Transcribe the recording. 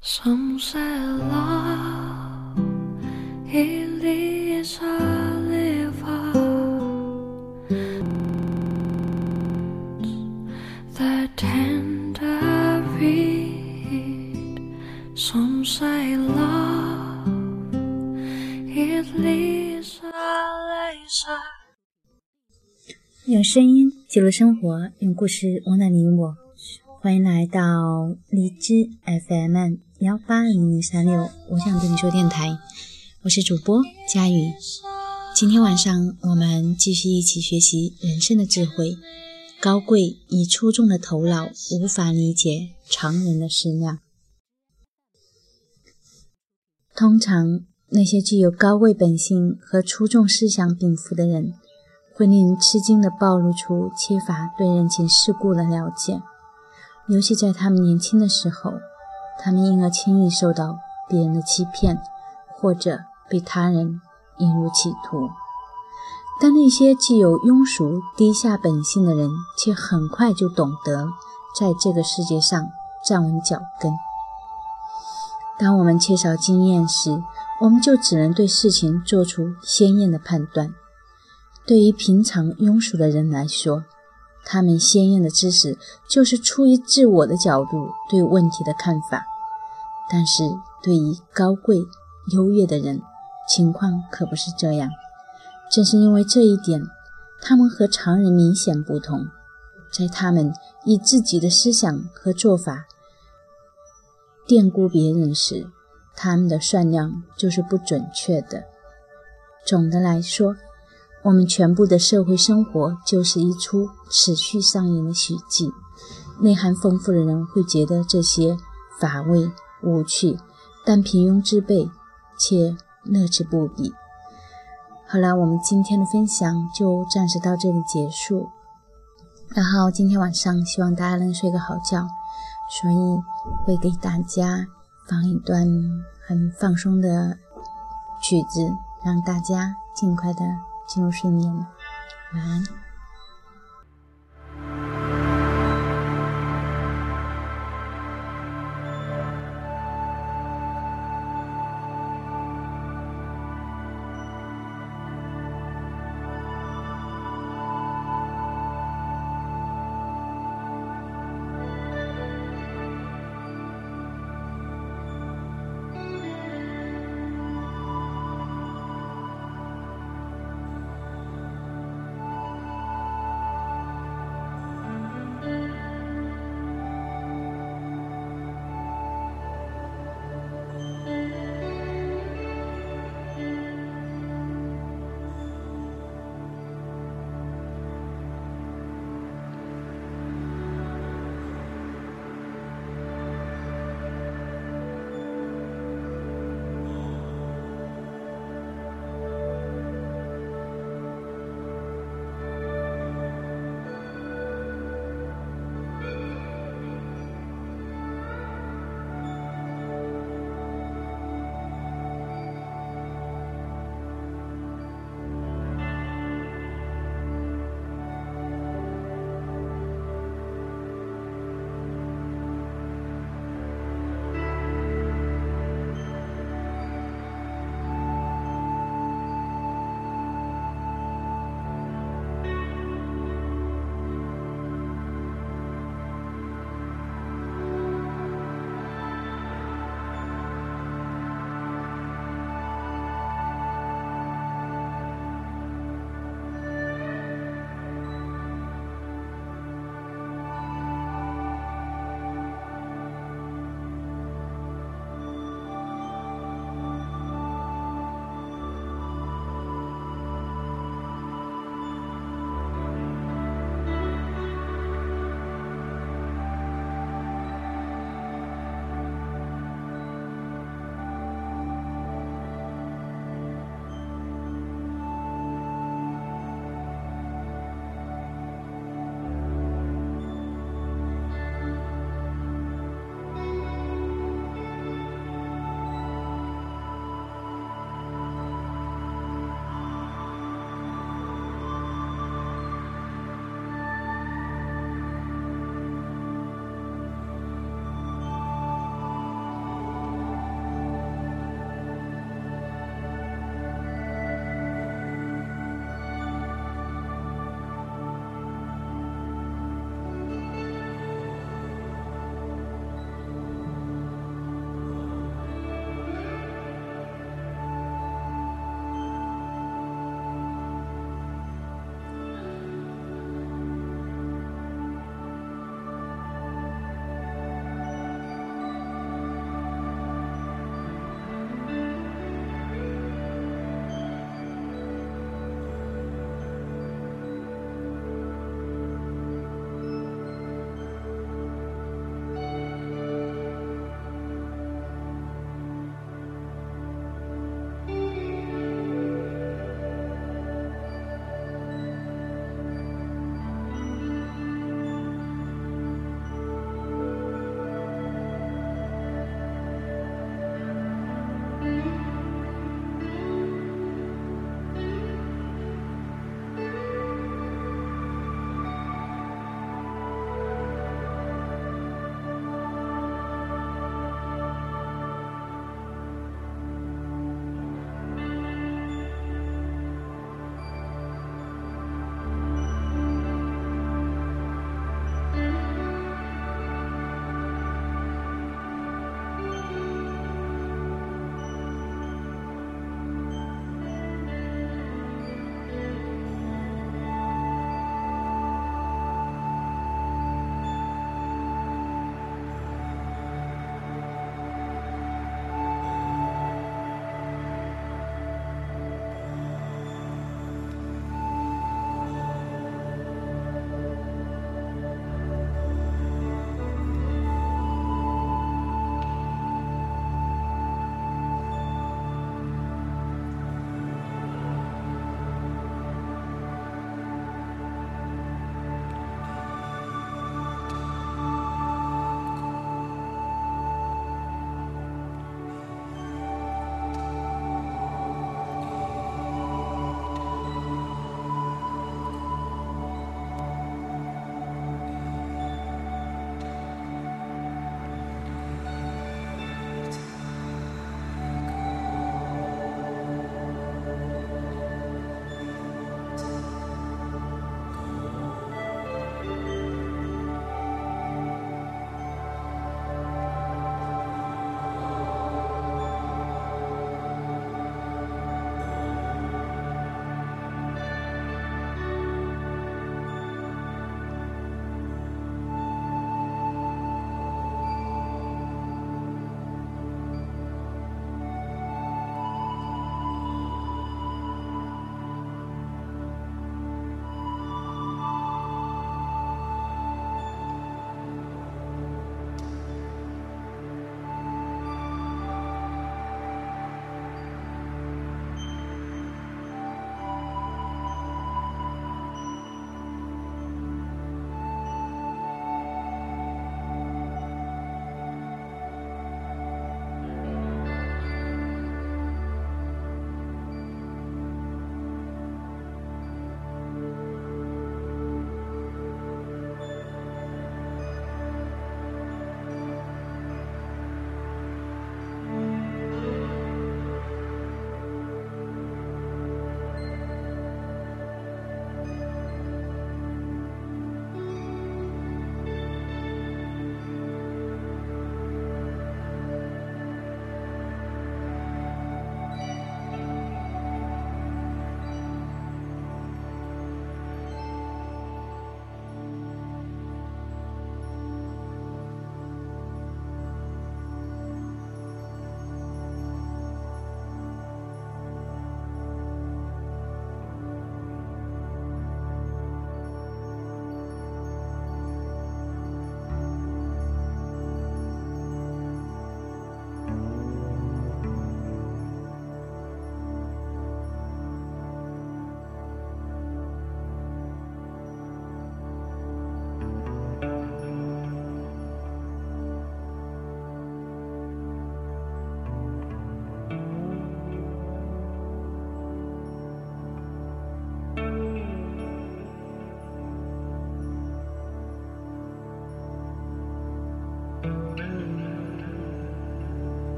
Some say love it is a liver the tender reed. Some say love it is a laser. 用声音记录生活，用故事温暖你我。欢迎来到荔枝 FM 幺八零零三六，我想对你说电台，我是主播佳宇。今天晚上我们继续一起学习人生的智慧。高贵以出众的头脑无法理解常人的思量。通常，那些具有高贵本性和出众思想禀赋的人，会令人吃惊地暴露出缺乏对人情世故的了解。尤其在他们年轻的时候，他们因而轻易受到别人的欺骗，或者被他人引入歧途。但那些具有庸俗低下本性的人，却很快就懂得在这个世界上站稳脚跟。当我们缺少经验时，我们就只能对事情做出鲜艳的判断。对于平常庸俗的人来说，他们鲜艳的知识，就是出于自我的角度对问题的看法；但是对于高贵优越的人，情况可不是这样。正是因为这一点，他们和常人明显不同。在他们以自己的思想和做法玷污别人时，他们的算量就是不准确的。总的来说，我们全部的社会生活就是一出持续上演的喜剧。内涵丰富的人会觉得这些乏味无趣，但平庸之辈却乐之不彼。好了，我们今天的分享就暂时到这里结束。然后今天晚上希望大家能睡个好觉，所以会给大家放一段很放松的曲子，让大家尽快的。进入睡眠，晚安。